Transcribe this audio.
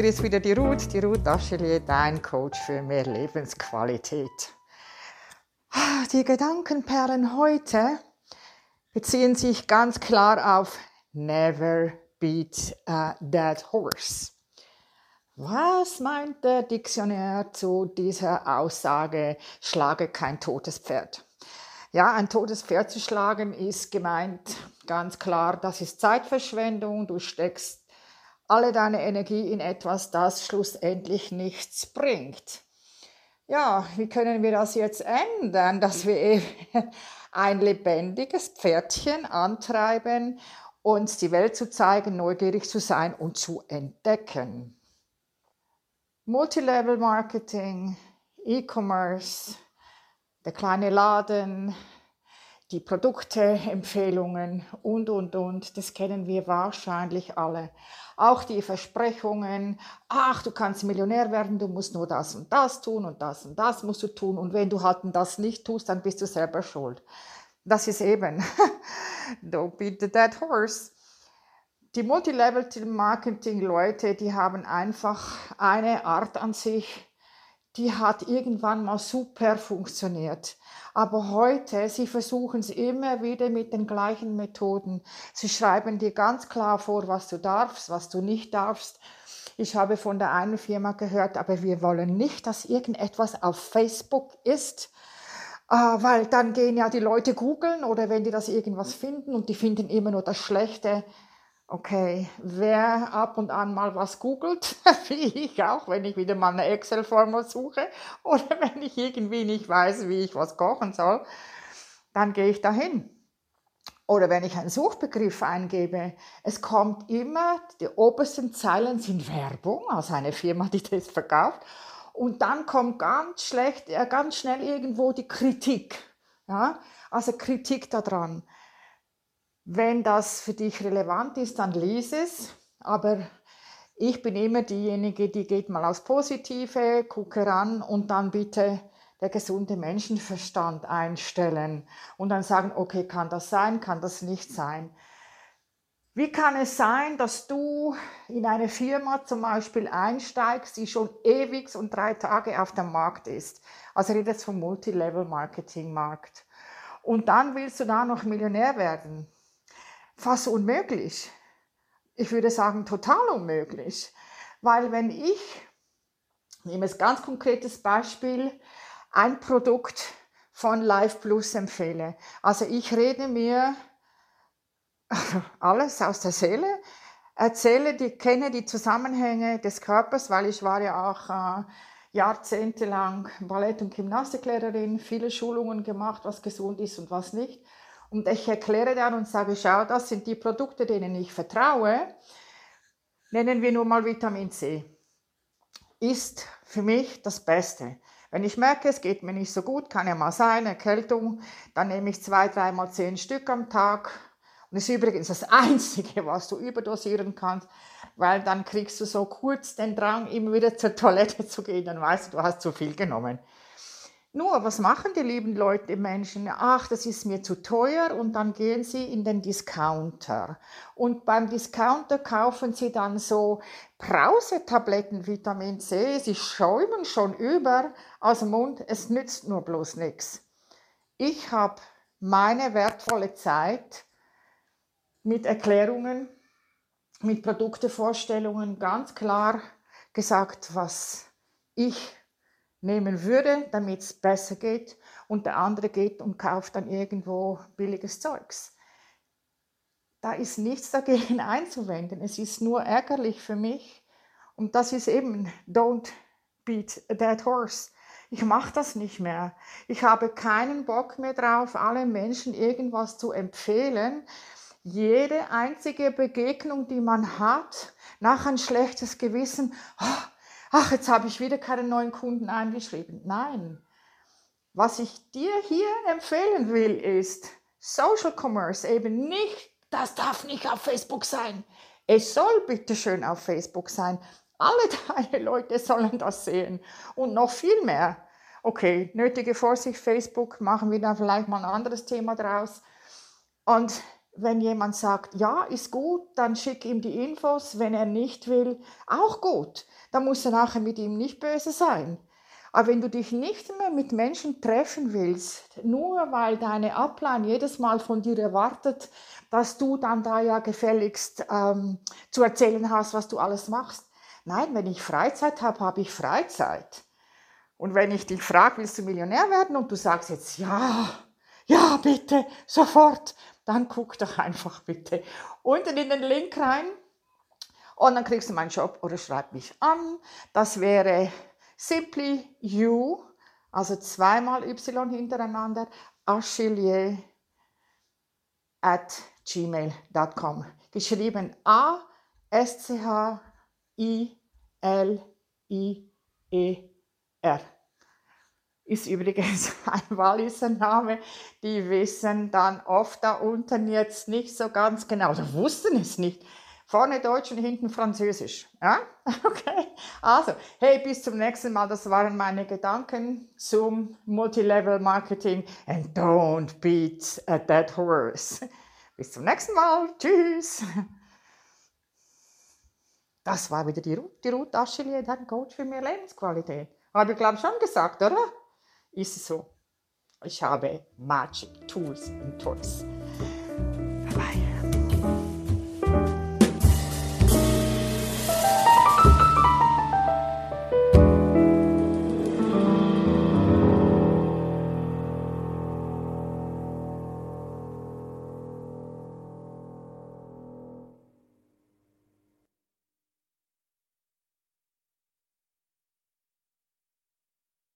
hier ist wieder die Ruth, die Ruth Aschelier, dein Coach für mehr Lebensqualität. Die Gedankenperlen heute beziehen sich ganz klar auf Never beat a dead horse. Was meint der Diktionär zu dieser Aussage, schlage kein totes Pferd? Ja, ein totes Pferd zu schlagen ist gemeint ganz klar, das ist Zeitverschwendung, du steckst alle deine Energie in etwas, das schlussendlich nichts bringt. Ja, wie können wir das jetzt ändern, dass wir eben ein lebendiges Pferdchen antreiben, uns die Welt zu zeigen, neugierig zu sein und zu entdecken? Multilevel Marketing, E-Commerce, der kleine Laden, die Produkteempfehlungen und, und, und, das kennen wir wahrscheinlich alle. Auch die Versprechungen, ach, du kannst Millionär werden, du musst nur das und das tun und das und das musst du tun und wenn du halt das nicht tust, dann bist du selber schuld. Das ist eben, don't beat the dead horse. Die Multilevel-Marketing-Leute, die haben einfach eine Art an sich, die hat irgendwann mal super funktioniert. Aber heute, sie versuchen es immer wieder mit den gleichen Methoden. Sie schreiben dir ganz klar vor, was du darfst, was du nicht darfst. Ich habe von der einen Firma gehört, aber wir wollen nicht, dass irgendetwas auf Facebook ist, äh, weil dann gehen ja die Leute googeln oder wenn die das irgendwas finden und die finden immer nur das Schlechte, Okay, wer ab und an mal was googelt, wie ich auch, wenn ich wieder mal eine Excel-Formel suche oder wenn ich irgendwie nicht weiß, wie ich was kochen soll, dann gehe ich dahin. Oder wenn ich einen Suchbegriff eingebe, es kommt immer, die obersten Zeilen sind Werbung, also eine Firma, die das verkauft. Und dann kommt ganz schlecht, ganz schnell irgendwo die Kritik. Ja? Also Kritik daran. Wenn das für dich relevant ist, dann lies es. Aber ich bin immer diejenige, die geht mal aufs Positive, gucke ran und dann bitte der gesunde Menschenverstand einstellen und dann sagen, okay, kann das sein, kann das nicht sein. Wie kann es sein, dass du in eine Firma zum Beispiel einsteigst, die schon ewig und drei Tage auf dem Markt ist? Also redet vom Multilevel-Marketing-Markt. Und dann willst du da noch Millionär werden fast unmöglich. Ich würde sagen, total unmöglich. Weil wenn ich, nehme es ganz konkretes Beispiel, ein Produkt von Life Plus empfehle. Also ich rede mir alles aus der Seele, erzähle, die, kenne die Zusammenhänge des Körpers, weil ich war ja auch äh, jahrzehntelang Ballett- und Gymnastiklehrerin, viele Schulungen gemacht, was gesund ist und was nicht. Und ich erkläre dann und sage, schau, das sind die Produkte, denen ich vertraue. Nennen wir nur mal Vitamin C. Ist für mich das Beste. Wenn ich merke, es geht mir nicht so gut, kann ja mal sein, Erkältung, dann nehme ich zwei, dreimal zehn Stück am Tag. Und das ist übrigens das Einzige, was du überdosieren kannst, weil dann kriegst du so kurz den Drang, immer wieder zur Toilette zu gehen, dann weißt du, du hast zu viel genommen. Nur, was machen die lieben Leute, Menschen? Ach, das ist mir zu teuer und dann gehen sie in den Discounter. Und beim Discounter kaufen sie dann so Brausetabletten Vitamin C. Sie schäumen schon über aus dem Mund. Es nützt nur bloß nichts. Ich habe meine wertvolle Zeit mit Erklärungen, mit Produktevorstellungen ganz klar gesagt, was ich nehmen würde, damit es besser geht und der andere geht und kauft dann irgendwo billiges Zeugs. Da ist nichts dagegen einzuwenden. Es ist nur ärgerlich für mich und das ist eben don't beat a dead horse. Ich mache das nicht mehr. Ich habe keinen Bock mehr drauf, allen Menschen irgendwas zu empfehlen. Jede einzige Begegnung, die man hat, nach ein schlechtes Gewissen, oh, ach, jetzt habe ich wieder keinen neuen Kunden eingeschrieben. Nein. Was ich dir hier empfehlen will, ist Social Commerce eben nicht, das darf nicht auf Facebook sein. Es soll bitte schön auf Facebook sein. Alle deine Leute sollen das sehen und noch viel mehr. Okay, nötige Vorsicht, Facebook, machen wir da vielleicht mal ein anderes Thema draus. Und wenn jemand sagt, ja, ist gut, dann schick ihm die Infos. Wenn er nicht will, auch gut. Dann musst du nachher mit ihm nicht böse sein. Aber wenn du dich nicht mehr mit Menschen treffen willst, nur weil deine Upline jedes Mal von dir erwartet, dass du dann da ja gefälligst ähm, zu erzählen hast, was du alles machst. Nein, wenn ich Freizeit habe, habe ich Freizeit. Und wenn ich dich frage, willst du Millionär werden und du sagst jetzt ja, ja, bitte, sofort, dann guck doch einfach bitte unten in den Link rein und dann kriegst du meinen Job oder schreib mich an. Das wäre simply you, also zweimal Y hintereinander, Achillier at gmail.com. Geschrieben A, S, C, H, I, L, I, E, R ist übrigens ein Walliser Name. Die wissen dann oft da unten jetzt nicht so ganz genau, oder wussten es nicht. Vorne Deutsch und hinten Französisch. Ja? Okay. Also, hey, bis zum nächsten Mal. Das waren meine Gedanken zum Multilevel Marketing. And don't beat a dead horse. Bis zum nächsten Mal. Tschüss. Das war wieder die Ruth, die Ruth Aschelier, dein Coach für mehr Lebensqualität. Habe ich, glaube ich, schon gesagt, oder? Ist so. Ich habe Magic Tools und Toys.